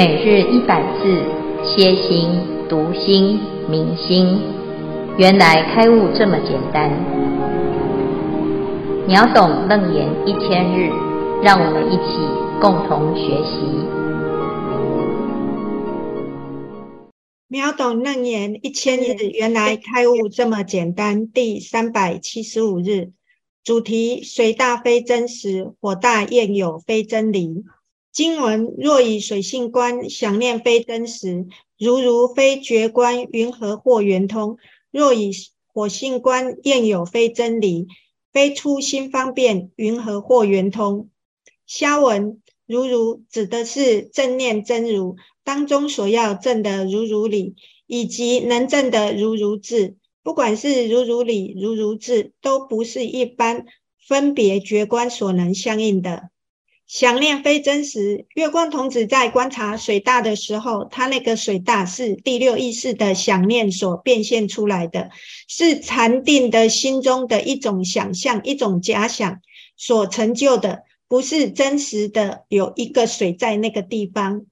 每日一百字，歇心、读心、明心，原来开悟这么简单。秒懂楞严一千日，让我们一起共同学习。秒懂楞严一千日，原来开悟这么简单。第三百七十五日，主题：水大非真实，火大焰有非真理。经文若以水性观，想念非真实，如如非觉观，云何获圆通？若以火性观，焰有非真理，非初心方便，云何获圆通？消文如如指的是正念真如当中所要证的如如理，以及能证的如如智。不管是如如理、如如智，都不是一般分别觉观所能相应的。想念非真实。月光童子在观察水大的时候，他那个水大是第六意识的想念所变现出来的，是禅定的心中的一种想象、一种假想所成就的，不是真实的有一个水在那个地方。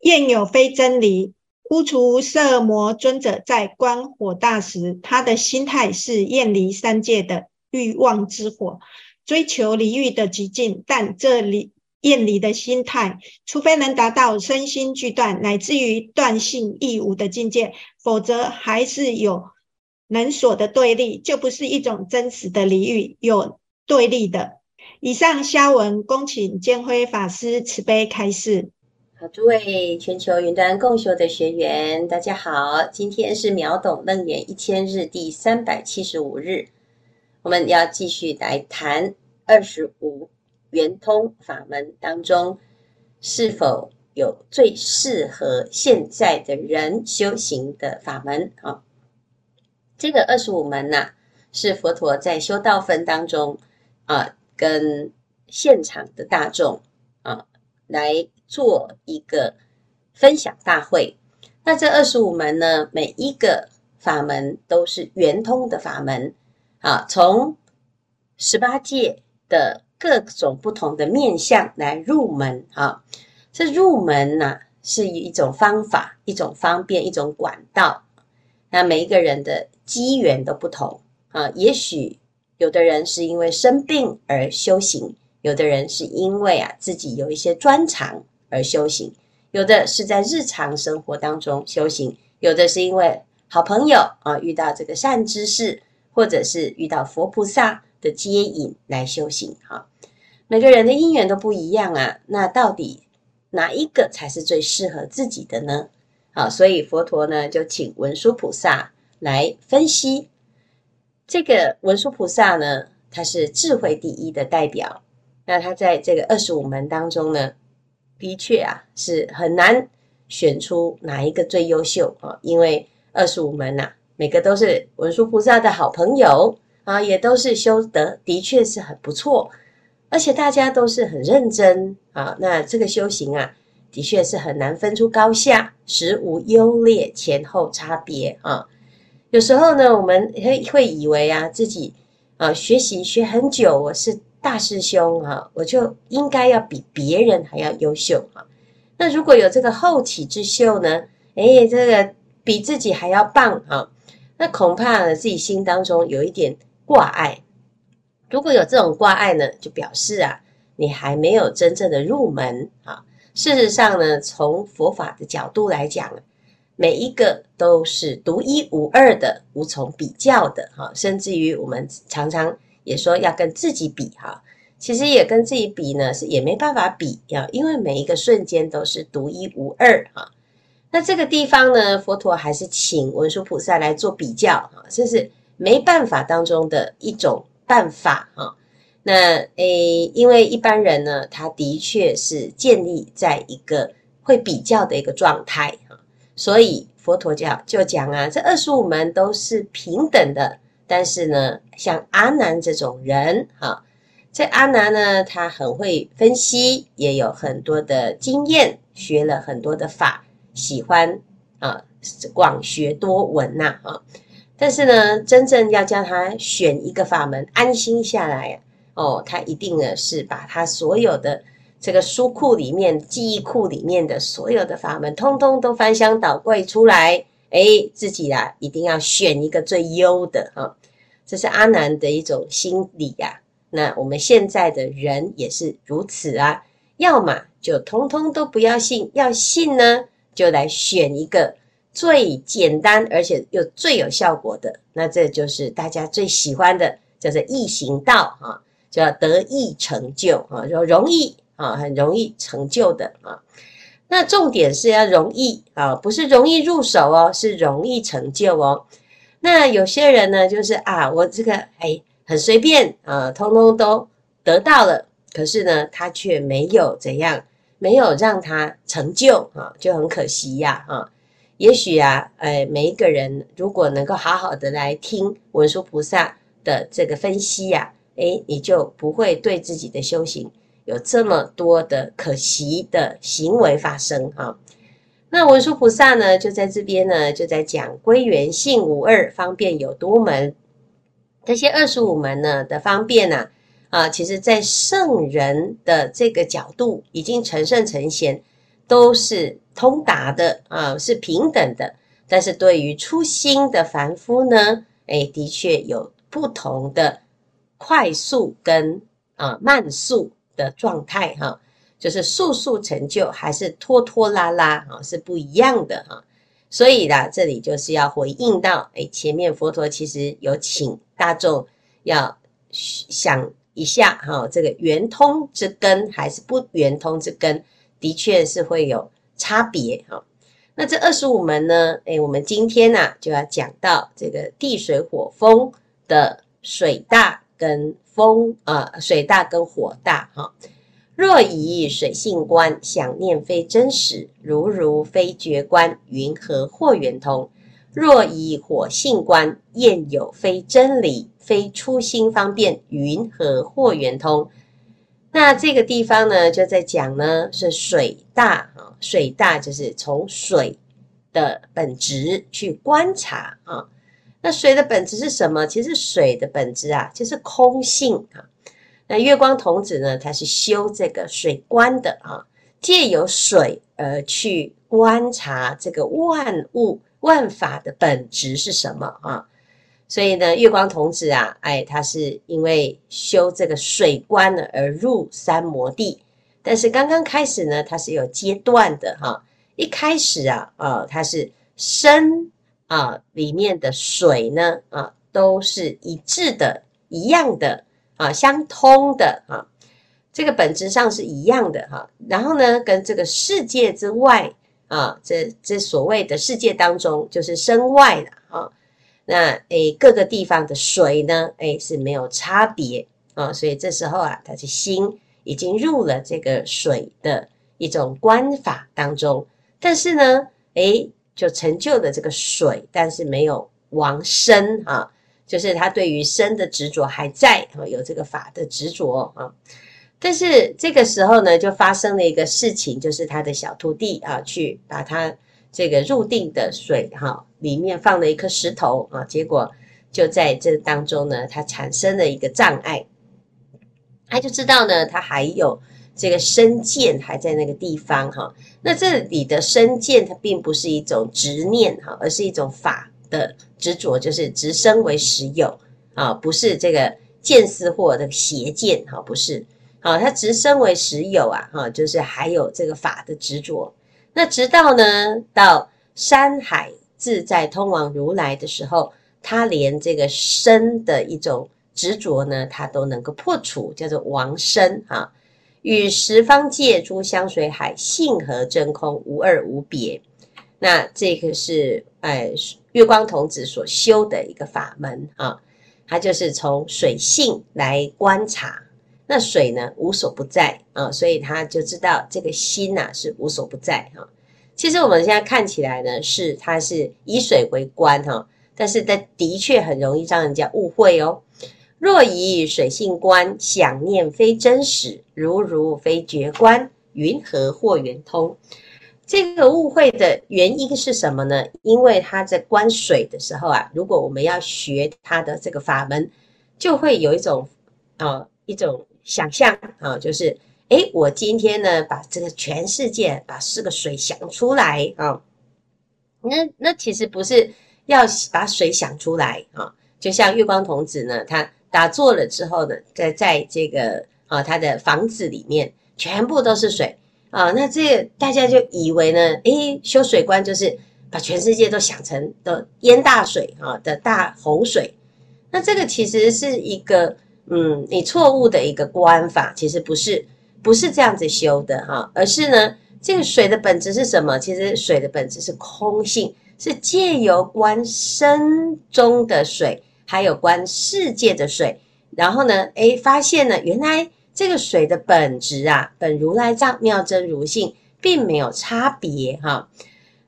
焰有非真理。乌厨瑟摩尊者在观火大时，他的心态是厌离三界的欲望之火。追求离欲的极境，但这里厌离的心态，除非能达到身心俱断，乃至于断性亦无的境界，否则还是有能所的对立，就不是一种真实的离欲，有对立的。以上消文，恭请建辉法师慈悲开示。好，诸位全球云端共修的学员，大家好，今天是秒懂楞严一千日第三百七十五日。我们要继续来谈二十五圆通法门当中，是否有最适合现在的人修行的法门啊？这个二十五门呐、是佛陀在修道分当中啊，跟现场的大众啊来做一个分享大会。那这二十五门呢，每一个法门都是圆通的法门。啊，从十八界的各种不同的面相来入门啊，这入门呢、啊、是一种方法，一种方便，一种管道。那每一个人的机缘都不同啊，也许有的人是因为生病而修行，有的人是因为啊自己有一些专长而修行，有的是在日常生活当中修行，有的是因为好朋友啊遇到这个善知识。或者是遇到佛菩萨的接引来修行，哈，每个人的因缘都不一样啊。那到底哪一个才是最适合自己的呢？好，所以佛陀呢就请文殊菩萨来分析。这个文殊菩萨呢，他是智慧第一的代表。那他在这个二十五门当中呢，的确啊是很难选出哪一个最优秀啊，因为二十五门呐。每个都是文殊菩萨的好朋友啊，也都是修得的确是很不错，而且大家都是很认真啊。那这个修行啊，的确是很难分出高下，实无优劣前后差别啊。有时候呢，我们会会以为啊，自己啊学习学很久，我是大师兄啊，我就应该要比别人还要优秀啊。那如果有这个后起之秀呢，诶，这个比自己还要棒啊。那恐怕呢，自己心当中有一点挂碍。如果有这种挂碍呢，就表示啊，你还没有真正的入门啊。事实上呢，从佛法的角度来讲，每一个都是独一无二的，无从比较的哈。甚至于我们常常也说要跟自己比哈，其实也跟自己比呢，是也没办法比啊，因为每一个瞬间都是独一无二哈。那这个地方呢，佛陀还是请文殊菩萨来做比较啊，这是没办法当中的一种办法啊。那诶，因为一般人呢，他的确是建立在一个会比较的一个状态啊，所以佛陀教就讲啊，这二十五门都是平等的。但是呢，像阿难这种人哈，这阿难呢，他很会分析，也有很多的经验，学了很多的法。喜欢啊，广学多闻呐啊，但是呢，真正要叫他选一个法门安心下来哦，他一定呢是把他所有的这个书库里面、记忆库里面的所有的法门，通通都翻箱倒柜出来，哎，自己啊一定要选一个最优的啊。这是阿难的一种心理呀。那我们现在的人也是如此啊，要么就通通都不要信，要信呢，就来选一个最简单而且又最有效果的。那这就是大家最喜欢的，叫做易行道啊，叫得易成就啊，就容易。啊，很容易成就的啊。那重点是要容易啊，不是容易入手哦，是容易成就哦。那有些人呢，就是啊，我这个哎很随便啊，通通都得到了，可是呢，他却没有怎样，没有让他成就啊，就很可惜呀啊。也许啊，哎，每一个人如果能够好好的来听文殊菩萨的这个分析呀，哎，你就不会对自己的修行。有这么多的可惜的行为发生哈，那文殊菩萨呢，就在这边呢，就在讲归元性无二方便有多门，这些二十五门呢的方便呢，啊，其实在圣人的这个角度，已经成圣成贤，都是通达的啊，是平等的。但是对于初心的凡夫呢，哎，的确有不同的快速跟啊慢速。的状态哈，就是速速成就还是拖拖拉拉啊，是不一样的哈。所以啦，这里就是要回应到，哎，前面佛陀其实有请大众要想一下哈，这个圆通之根还是不圆通之根，的确是会有差别哈。那这二十五门呢，哎，我们今天呢就要讲到这个地水火风的水大跟。风啊，水大跟火大哈。若以水性观，想念非真实，如如非觉观，云何或圆通？若以火性观，验有非真理，非初心方便，云何或圆通？那这个地方呢，就在讲呢，是水大啊，水大就是从水的本质去观察啊。那水的本质是什么？其实水的本质啊，就是空性啊。那月光童子呢，他是修这个水观的啊，借由水而去观察这个万物万法的本质是什么啊。所以呢，月光童子啊，哎，他是因为修这个水观而入三摩地。但是刚刚开始呢，他是有阶段的哈。一开始啊，啊，他是身。啊，里面的水呢，啊，都是一致的、一样的啊，相通的啊，这个本质上是一样的哈、然后呢，跟这个世界之外啊，这这所谓的世界当中，就是身外的啊。那诶，各个地方的水呢，诶是没有差别啊。所以这时候啊，他的心已经入了这个水的一种观法当中，但是呢，诶。就成就了这个水，但是没有亡身啊，就是他对于身的执着还在啊，有这个法的执着啊。但是这个时候呢，就发生了一个事情，就是他的小徒弟啊，去把他这个入定的水哈里面放了一颗石头啊，结果就在这当中呢，他产生了一个障碍，他就知道呢，他还有。这个身见还在那个地方哈，那这里的身见它并不是一种执念哈，而是一种法的执着，就是执身为实有啊，不是这个见思惑的邪见哈，不是，啊，它执身为实有啊哈，就是还有这个法的执着。那直到呢到山海自在通往如来的时候，他连这个身的一种执着呢，他都能够破除，叫做王身啊。与十方界诸香水海性合真空无二无别，那这个是哎月光童子所修的一个法门啊，他就是从水性来观察，那水呢无所不在啊，所以他就知道这个心呐、是无所不在哈。其实我们现在看起来呢，是它是以水为观哈，但是它的确很容易让人家误会哦。若以水性观，想念非真实，如如非觉观，云何或圆通？这个误会的原因是什么呢？因为他在观水的时候啊，如果我们要学他的这个法门，就会有一种啊、一种想象啊，就是诶，我今天呢，把这个全世界把四个水想出来啊，那那其实不是要把水想出来啊，就像月光童子呢，他打坐了之后呢，在在这个啊他的房子里面全部都是水啊，那这个大家就以为呢，诶，修水观就是把全世界都想成的淹大水啊的大洪水，那这个其实是一个。嗯，你错误的一个观法，其实不是不是这样子修的哈，而是呢，这个水的本质是什么？其实水的本质是空性，是借由观身中的水，还有观世界的水，然后呢，诶，发现呢，原来这个水的本质啊，本如来藏妙真如性，并没有差别哈。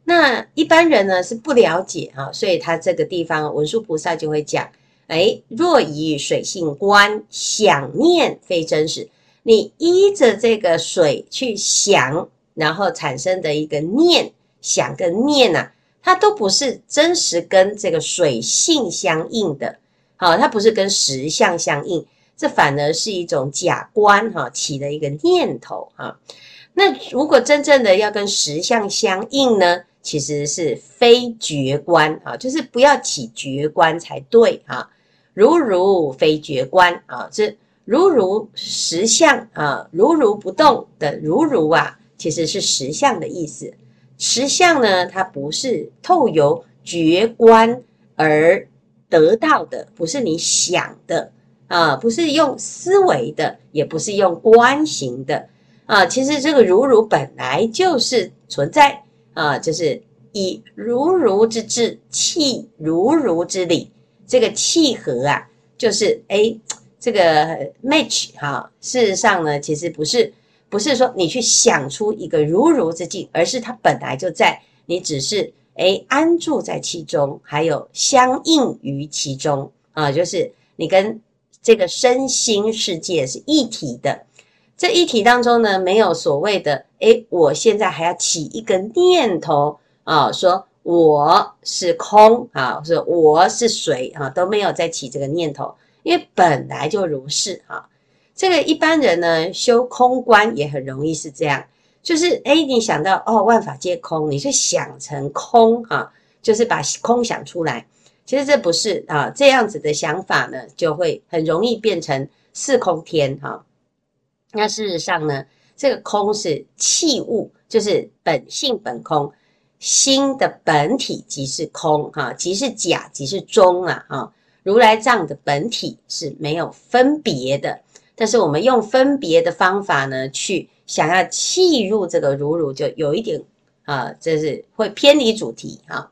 那一般人呢是不了解哈，所以他这个地方文殊菩萨就会讲。哎，若以水性观，想念非真实。你依着这个水去想，然后产生的一个念想跟念呐、啊，它都不是真实跟这个水性相应的。好，它不是跟实相相应，这反而是一种假观哈，起的一个念头哈。那如果真正的要跟实相相应呢，其实是非觉观啊，就是不要起觉观才对哈。如如非觉观啊，这如如实相啊，如如不动的如如啊，其实是实相的意思。实相呢，它不是透由觉观而得到的，不是你想的啊，不是用思维的，也不是用观行的啊。其实这个如如本来就是存在啊，就是以如如之智，契如如之理。这个契合啊，就是哎，这个 match 哈。事实上呢，其实不是，不是说你去想出一个如如之境，而是它本来就在，你只是哎安住在其中，还有相应于其中啊，就是你跟这个身心世界是一体的。这一体当中呢，没有所谓的哎，我现在还要起一个念头啊，说。我是空啊，是我是谁啊，都没有再起这个念头，因为本来就如是啊。这个一般人呢，修空观也很容易是这样，就是诶，你想到哦，万法皆空，你就想成空啊，就是把空想出来。其实这不是啊，这样子的想法呢，就会很容易变成四空天哈。那事实上呢，这个空是器物，就是本性本空。心的本体即是空，哈，即是假，即是中啊，哈。如来藏的本体是没有分别的，但是我们用分别的方法呢，去想要契入这个如如，就有一点啊，这是会偏离主题哈。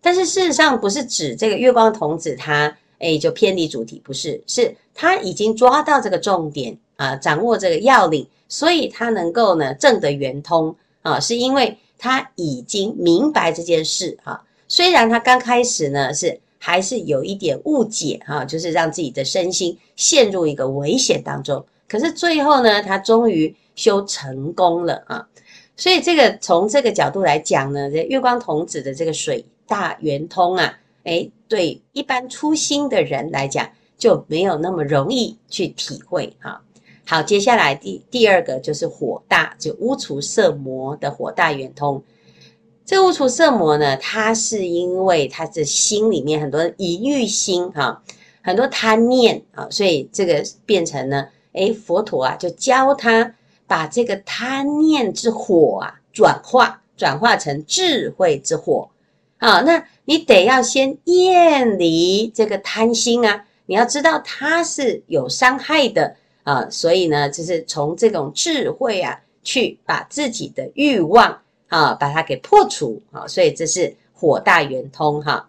但是事实上不是指这个月光童子他哎就偏离主题，不是，是他已经抓到这个重点啊，掌握这个要领，所以他能够呢证得圆通啊，是因为。他已经明白这件事哈，虽然他刚开始呢是还是有一点误解哈，就是让自己的身心陷入一个危险当中，可是最后呢，他终于修成功了啊。所以这个从这个角度来讲呢，这月光童子的这个水大圆通啊，诶，对一般初心的人来讲就没有那么容易去体会哈。好，接下来第第二个就是火大，就污除色魔的火大圆通。这污除色魔呢，它是因为他的心里面很多淫欲心哈，很多贪念啊，所以这个变成呢，诶，佛陀啊就教他把这个贪念之火啊转化，转化成智慧之火啊。那你得要先厌离这个贪心啊，你要知道它是有伤害的。啊，所以呢，就是从这种智慧啊，去把自己的欲望啊，把它给破除啊，所以这是火大圆通哈。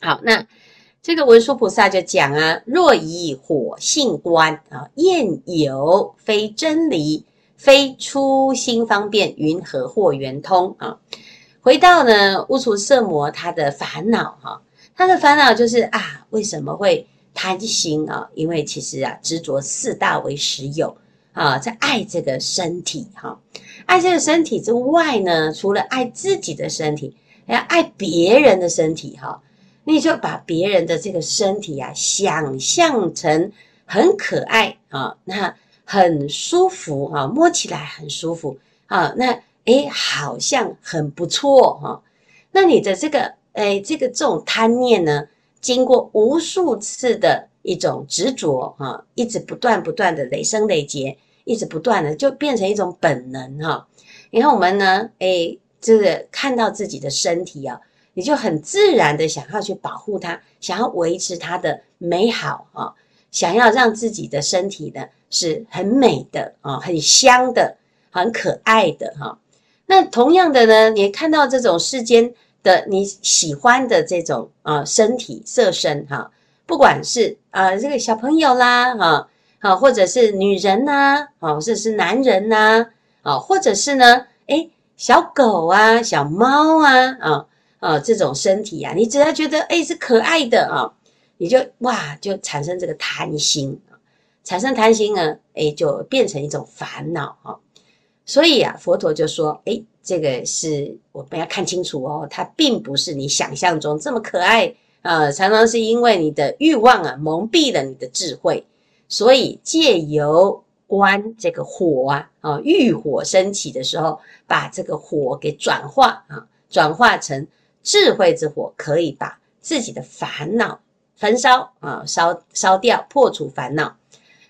好，那这个文殊菩萨就讲啊，若以火性观啊，厌有非真理，非初心方便，云何获圆通啊？回到呢，污除色魔他的烦恼哈，他的烦恼就是啊，为什么会？贪心啊，因为其实啊，执着四大为实有啊，在爱这个身体哈，爱这个身体之外呢，除了爱自己的身体，还要爱别人的身体哈。你就把别人的这个身体啊，想象成很可爱啊，那很舒服哈，摸起来很舒服啊，那诶好像很不错哈。那你的这个诶这个这种贪念呢，经过无数次的一种执着哈，一直不断不断的累生累劫，一直不断的就变成一种本能哈。然后我们呢，诶就是看到自己的身体啊，你就很自然的想要去保护它，想要维持它的美好啊，想要让自己的身体呢。是很美的啊，很香的，很可爱的哈。那同样的呢，你看到这种世间的你喜欢的这种啊身体色身哈，不管是啊这个小朋友啦哈，好或者是女人呐，啊或者是男人呐，啊或者是呢，诶小狗啊小猫啊啊啊这种身体啊，你只要觉得诶是可爱的啊，你就哇就产生这个贪心。产生贪心呢，诶，就变成一种烦恼哈。所以啊，佛陀就说，诶，这个是我们要看清楚哦，它并不是你想象中这么可爱啊。常常是因为你的欲望啊蒙蔽了你的智慧，所以借由观这个火啊，啊，欲火升起的时候，把这个火给转化啊，转化成智慧之火，可以把自己的烦恼焚烧啊，烧烧掉，破除烦恼。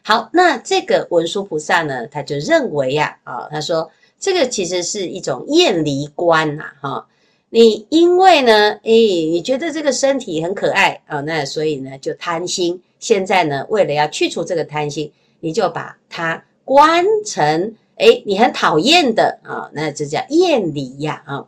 好，那这个文殊菩萨呢，他就认为呀，啊，他说这个其实是一种厌离观呐，哈，你因为呢，诶，你觉得这个身体很可爱啊，那所以呢就贪心。现在呢，为了要去除这个贪心，你就把它关成，诶，你很讨厌的啊，那这叫厌离呀，啊，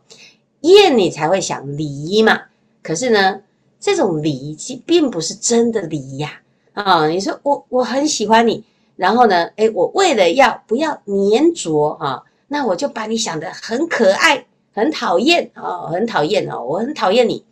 厌你才会想离嘛。可是呢，这种离其实并不是真的离呀。啊、哦，你说我我很喜欢你，然后呢，诶，我为了要不要黏着哈、哦，那我就把你想得很可爱，很讨厌哦，很讨厌哦，我很讨厌你。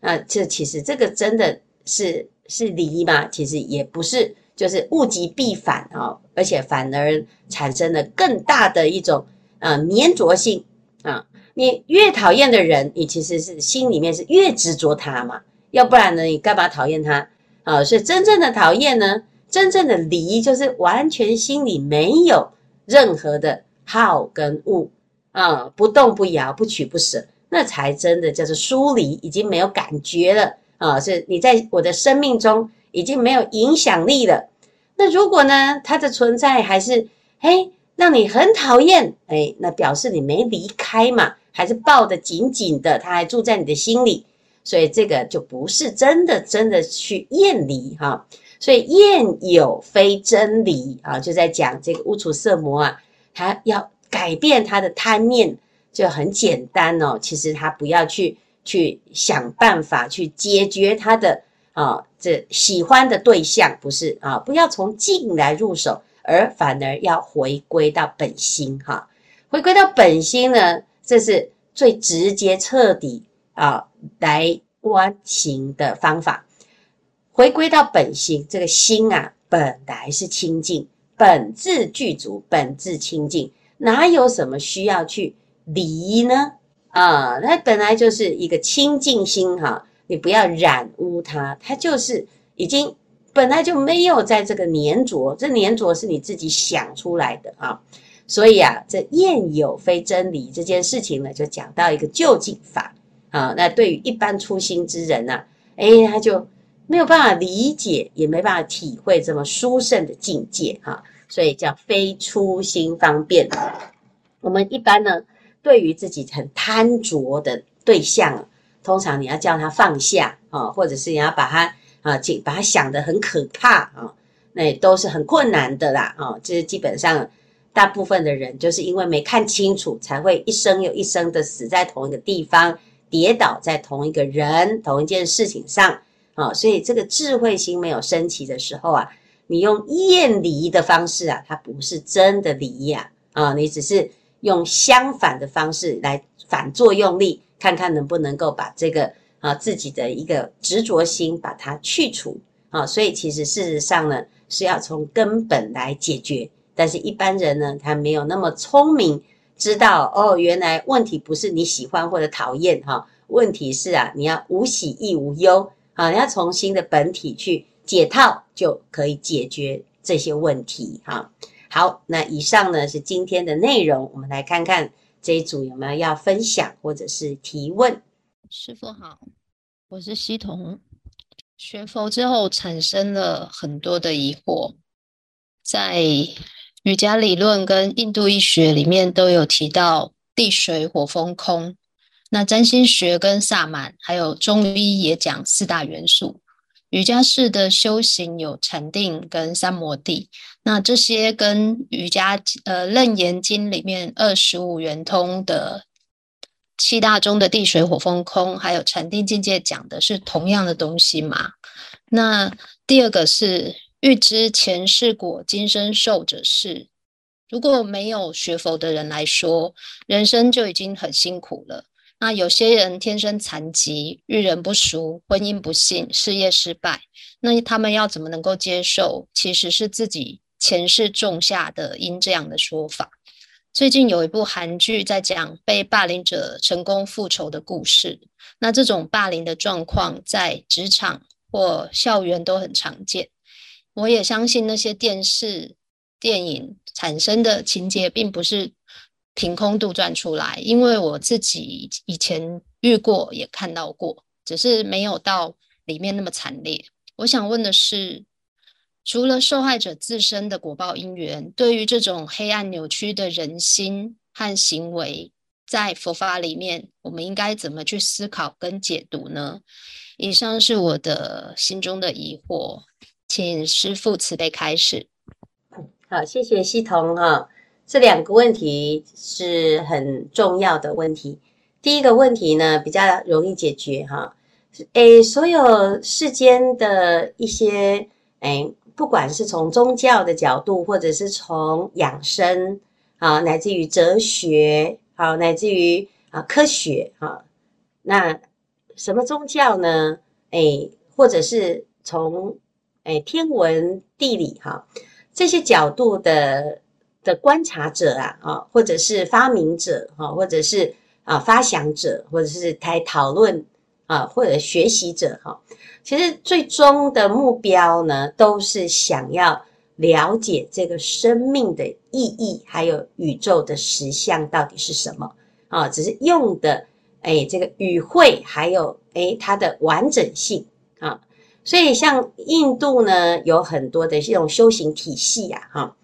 啊，这其实这个真的是是离吗？其实也不是，就是物极必反、哦，而且反而产生了更大的一种啊粘着性啊。你越讨厌的人，你其实是心里面是越执着他嘛，要不然呢，你干嘛讨厌他？啊，所以真正的讨厌呢，真正的离就是完全心里没有任何的好跟恶啊，不动不摇，不取不舍，那才真的叫做疏离，已经没有感觉了啊，是你在我的生命中已经没有影响力了。那如果呢，它的存在还是嘿，让你很讨厌，哎，那表示你没离开嘛，还是抱得紧紧的，它还住在你的心里。所以这个就不是真的，真的去厌离哈。所以厌有非真离啊，就在讲这个无处色魔啊，他要改变他的贪念，就很简单哦。其实他不要去去想办法去解决他的啊这喜欢的对象，不是啊，不要从境来入手，而反而要回归到本心哈。回归到本心呢，这是最直接彻底。啊，来观行的方法，回归到本心，这个心啊，本来是清净，本自具足，本自清净，哪有什么需要去离呢？啊，它本来就是一个清净心哈，你不要染污它，它就是已经本来就没有在这个粘着，这粘着是你自己想出来的啊，所以啊，这厌有非真理这件事情呢，就讲到一个究竟法。啊，那对于一般初心之人呢、啊，哎，他就没有办法理解，也没办法体会这么殊胜的境界哈、所以叫非初心方便。我们一般呢，对于自己很贪着的对象，通常你要叫他放下啊，或者是你要把他啊，把他想得很可怕啊，那也都是很困难的啦啊。这是基本上大部分的人就是因为没看清楚，才会一生又一生的死在同一个地方。跌倒在同一个人、同一件事情上啊，所以这个智慧心没有升起的时候啊，你用厌离的方式啊，它不是真的离呀啊，你只是用相反的方式来反作用力，看看能不能够把这个啊自己的一个执着心把它去除啊，所以其实事实上呢是要从根本来解决，但是一般人呢他没有那么聪明。知道哦，原来问题不是你喜欢或者讨厌哈，问题是啊，你要无喜亦无忧啊，你要从心的本体去解套，就可以解决这些问题哈。好，那以上呢是今天的内容，我们来看看这一组有没有要分享或者是提问。师傅好，我是希彤，学佛之后产生了很多的疑惑，在瑜伽理论跟印度医学里面都有提到地水火风空，那占星学跟萨满还有中医也讲四大元素。瑜伽士的修行有禅定跟三摩地，那这些跟瑜伽呃楞严经里面二十五圆通的七大中的地水火风空，还有禅定境界讲的是同样的东西吗？那第二个是欲知前世果今生受者是，如果没有学佛的人来说，人生就已经很辛苦了。那有些人天生残疾，遇人不淑，婚姻不幸，事业失败，那他们要怎么能够接受？其实是自己前世种下的因这样的说法。最近有一部韩剧在讲被霸凌者成功复仇的故事。那这种霸凌的状况在职场或校园都很常见。我也相信那些电视、电影产生的情节，并不是。凭空杜撰出来，因为我自己以前遇过，也看到过，只是没有到里面那么惨烈。我想问的是，除了受害者自身的果报因缘，对于这种黑暗扭曲的人心和行为，在佛法里面，我们应该怎么去思考跟解读呢？以上是我的心中的疑惑，请师父慈悲开始。好，谢谢希彤哈。这两个问题是很重要的问题。第一个问题呢，比较容易解决哈。诶，所有世间的一些诶，不管是从宗教的角度，或者是从养生啊，乃至于哲学，好，乃至于啊科学哈，那什么宗教呢？诶，或者是从诶天文地理哈这些角度的。的观察者啊，啊，或者是发明者，哈，或者是啊发想者，或者是来讨论啊，或者学习者，哈，其实最终的目标呢，都是想要了解这个生命的意义，还有宇宙的实相到底是什么啊？只是用的哎，这个语汇，还有哎它的完整性啊。所以像印度呢，有很多的这种修行体系呀，哈。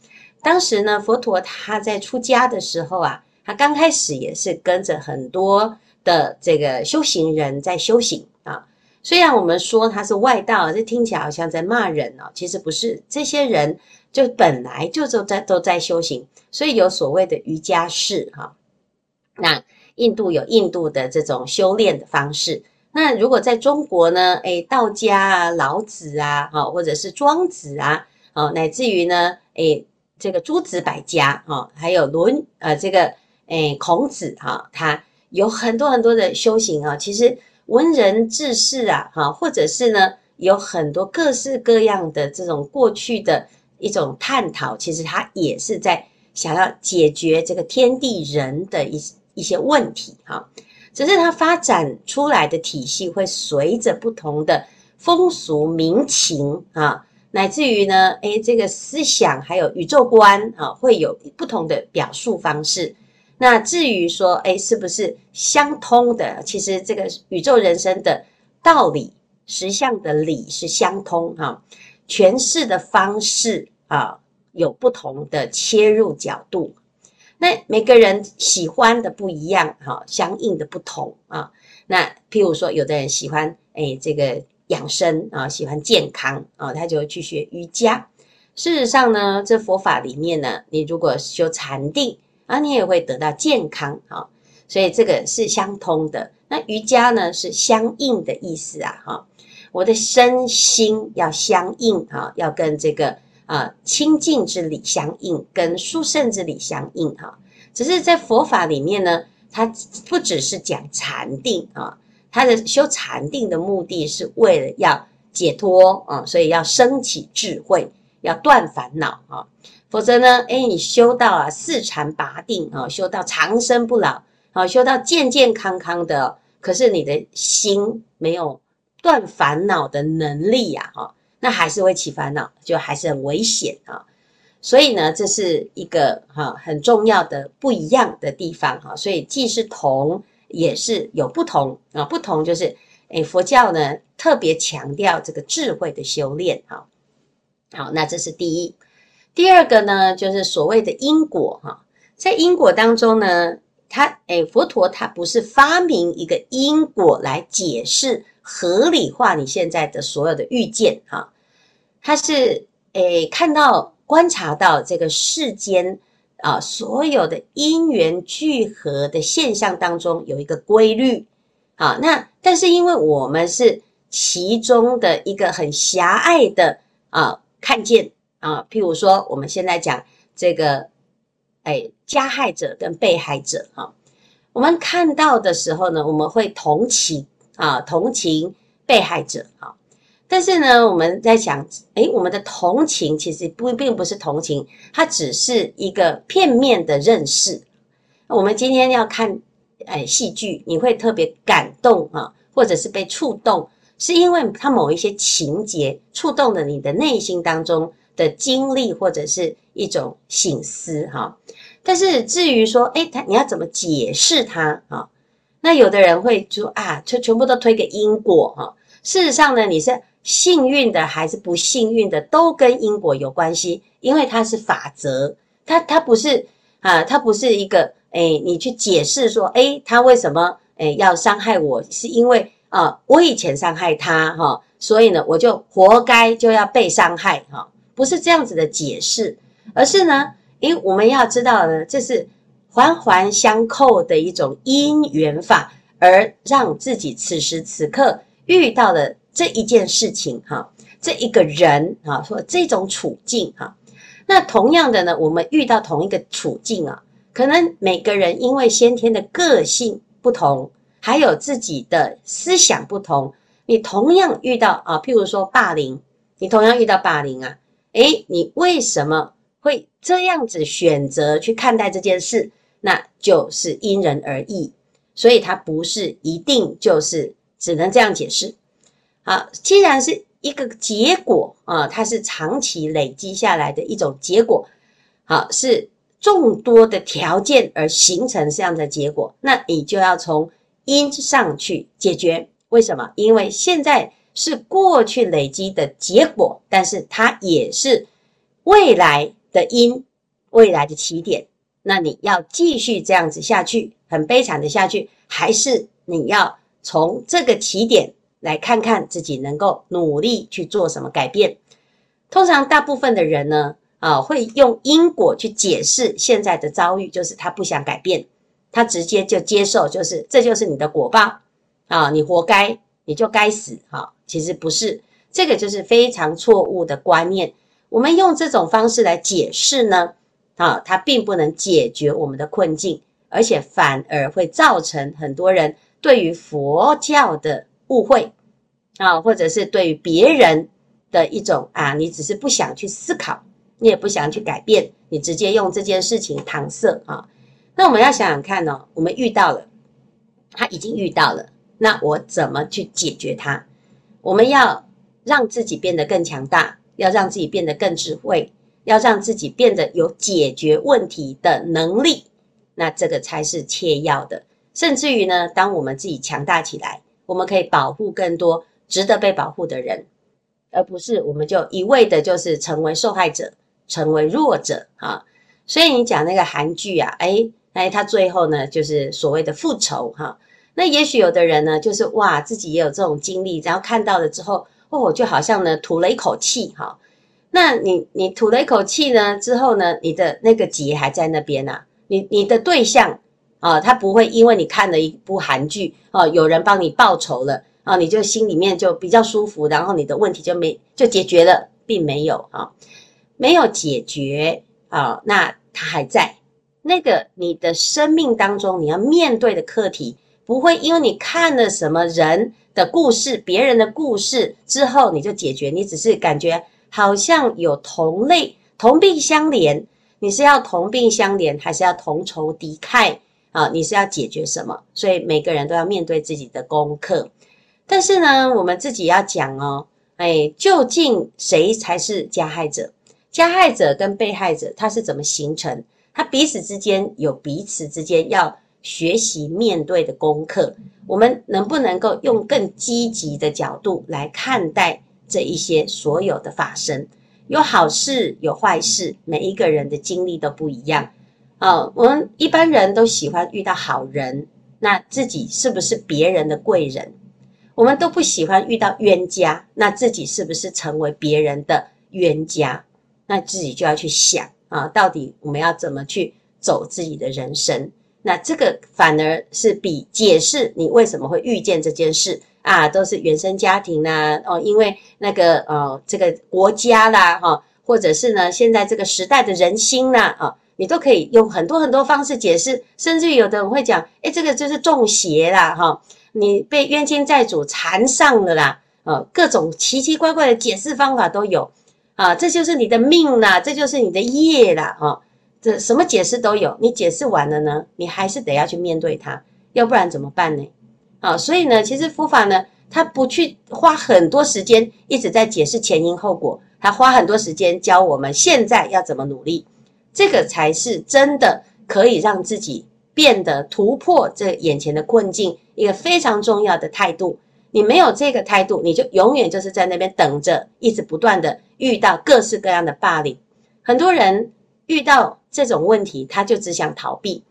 当时呢，佛陀他在出家的时候啊，他刚开始也是跟着很多的这个修行人在修行啊。虽然我们说他是外道，这听起来好像在骂人哦，其实不是。这些人就本来就都在都在修行，所以有所谓的瑜伽士哈。那印度有印度的这种修炼的方式。那如果在中国呢，诶，道家啊，老子啊，或者是庄子啊，哦，乃至于呢，诶。这个诸子百家哈，还有论呃这个诶孔子哈，他有很多很多的修行啊。其实文人志士啊哈，或者是呢有很多各式各样的这种过去的一种探讨，其实他也是在想要解决这个天地人的一一些问题哈。只是他发展出来的体系会随着不同的风俗民情啊。乃至于呢，诶，这个思想还有宇宙观啊，会有不同的表述方式。那至于说，诶，是不是相通的？其实这个宇宙人生的道理、实相的理是相通哈。诠释的方式啊，有不同的切入角度。那每个人喜欢的不一样哈，相应的不同啊。那譬如说，有的人喜欢诶，这个。养生啊，喜欢健康啊，他就去学瑜伽。事实上呢，这佛法里面呢，你如果修禅定啊，你也会得到健康啊。所以这个是相通的。那瑜伽呢，是相应的意思啊，哈。我的身心要相应哈，要跟这个啊清净之理相应，跟殊胜之理相应哈。只是在佛法里面呢，它不只是讲禅定啊。他的修禅定的目的是为了要解脱啊，所以要升起智慧，要断烦恼啊。否则呢，哎，你修到啊四禅八定啊，修到长生不老啊，修到健健康康的，可是你的心没有断烦恼的能力呀，哈，那还是会起烦恼，就还是很危险啊。所以呢，这是一个哈很重要的不一样的地方哈。所以既是同，也是有不同啊。不同就是，诶，佛教呢特别强调这个智慧的修炼哈。好，那这是第一。第二个呢，就是所谓的因果哈。在因果当中呢，他诶，佛陀他不是发明一个因果来解释合理化你现在的所有的遇见哈，他是诶看到观察到这个世间啊所有的因缘聚合的现象当中有一个规律啊，那但是因为我们是其中的一个很狭隘的啊看见啊，譬如说我们现在讲这个。哎，加害者跟被害者哈，我们看到的时候呢，我们会同情啊，同情被害者哈。但是呢，我们在想，哎，我们的同情其实不并不是同情，它只是一个片面的认识。我们今天要看哎戏剧，你会特别感动啊，或者是被触动，是因为它某一些情节触动了你的内心当中的经历，或者是一种醒思哈。但是至于说，哎，他你要怎么解释它啊？那有的人会说啊，全全部都推给因果哈。事实上呢，你是幸运的还是不幸运的，都跟因果有关系，因为它是法则，它它不是啊，它不是一个哎，你去解释说，哎，他为什么哎要伤害我？是因为啊，我以前伤害他哈，所以呢，我就活该就要被伤害哈，不是这样子的解释，而是呢。因为我们要知道呢，这是环环相扣的一种因缘法，而让自己此时此刻遇到的这一件事情，哈，这一个人，哈，说这种处境，哈，那同样的呢，我们遇到同一个处境啊，可能每个人因为先天的个性不同，还有自己的思想不同，你同样遇到啊，譬如说霸凌，你同样遇到霸凌啊，诶，你为什么？会这样子选择去看待这件事，那就是因人而异，所以它不是一定就是只能这样解释。好，既然是一个结果啊，它是长期累积下来的一种结果，好，是众多的条件而形成这样的结果，那你就要从因上去解决。为什么？因为现在是过去累积的结果，但是它也是未来。的因，未来的起点，那你要继续这样子下去，很悲惨的下去，还是你要从这个起点来看看自己能够努力去做什么改变？通常大部分的人呢，啊，会用因果去解释现在的遭遇，就是他不想改变，他直接就接受，就是这就是你的果报啊，你活该，你就该死啊。其实不是，这个就是非常错误的观念。我们用这种方式来解释呢，啊，它并不能解决我们的困境，而且反而会造成很多人对于佛教的误会，啊，或者是对于别人的一种啊，你只是不想去思考，你也不想去改变，你直接用这件事情搪塞啊。那我们要想想看呢，我们遇到了，他已经遇到了，那我怎么去解决它？我们要让自己变得更强大。要让自己变得更智慧，要让自己变得有解决问题的能力，那这个才是切要的。甚至于呢，当我们自己强大起来，我们可以保护更多值得被保护的人，而不是我们就一味的就是成为受害者，成为弱者啊。所以你讲那个韩剧啊，哎哎，他最后呢就是所谓的复仇哈。那也许有的人呢，就是哇，自己也有这种经历，然后看到了之后。哦，就好像呢吐了一口气哈，那你你吐了一口气呢之后呢，你的那个结还在那边啊，你你的对象啊，他不会因为你看了一部韩剧啊，有人帮你报仇了啊，你就心里面就比较舒服，然后你的问题就没就解决了，并没有啊，没有解决啊，那他还在那个你的生命当中你要面对的课题，不会因为你看了什么人。的故事，别人的故事之后你就解决，你只是感觉好像有同类、同病相怜。你是要同病相怜，还是要同仇敌忾啊？你是要解决什么？所以每个人都要面对自己的功课。但是呢，我们自己要讲哦，哎，究竟谁才是加害者？加害者跟被害者他是怎么形成？他彼此之间有彼此之间要学习面对的功课。我们能不能够用更积极的角度来看待这一些所有的发生？有好事，有坏事，每一个人的经历都不一样。啊，我们一般人都喜欢遇到好人，那自己是不是别人的贵人？我们都不喜欢遇到冤家，那自己是不是成为别人的冤家？那自己就要去想啊，到底我们要怎么去走自己的人生？那这个反而是比解释你为什么会遇见这件事啊，都是原生家庭呐，哦，因为那个呃，这个国家啦，哈，或者是呢，现在这个时代的人心呐，啊，你都可以用很多很多方式解释，甚至有的人会讲，诶，这个就是中邪啦，哈。你被冤亲债主缠上了啦，呃，各种奇奇怪怪的解释方法都有，啊，这就是你的命啦，这就是你的业啦，哈，这什么解释都有。你解释完了呢，你还是得要去面对它，要不然怎么办呢？啊，所以呢，其实佛法呢，他不去花很多时间一直在解释前因后果，他花很多时间教我们现在要怎么努力，这个才是真的可以让自己变得突破这眼前的困境。一个非常重要的态度，你没有这个态度，你就永远就是在那边等着，一直不断的遇到各式各样的霸凌。很多人遇到这种问题，他就只想逃避，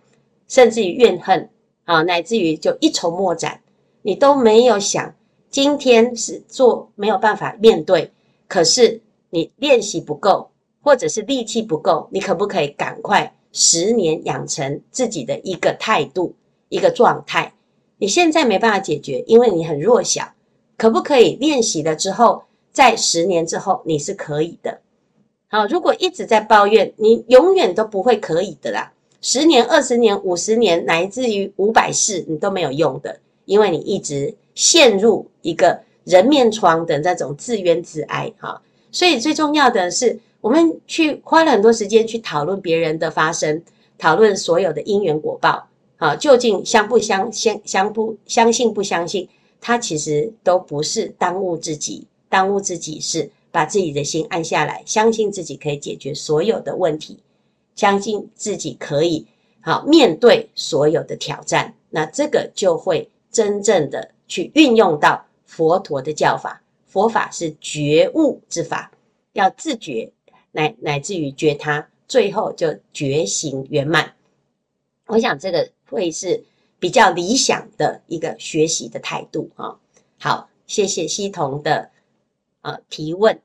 甚至于怨恨啊，乃至于就一筹莫展。你都没有想，今天是做没有办法面对，可是你练习不够，或者是力气不够，你可不可以赶快十年养成自己的一个态度，一个状态？你现在没办法解决，因为你很弱小。可不可以练习了之后，在十年之后你是可以的。好，如果一直在抱怨，你永远都不会可以的啦。十年、二十年、五十年，乃至于五百世，你都没有用的，因为你一直陷入一个人面疮的那种自怨自哀。哈，所以最重要的是，我们去花了很多时间去讨论别人的发生，讨论所有的因缘果报。啊，究竟相不相相相不相信不相信，他其实都不是当务之急。当务之急是把自己的心安下来，相信自己可以解决所有的问题，相信自己可以好面对所有的挑战。那这个就会真正的去运用到佛陀的教法。佛法是觉悟之法，要自觉乃乃至于觉他，最后就觉醒圆满。我想这个。会是比较理想的一个学习的态度啊。好，谢谢西彤的呃提问。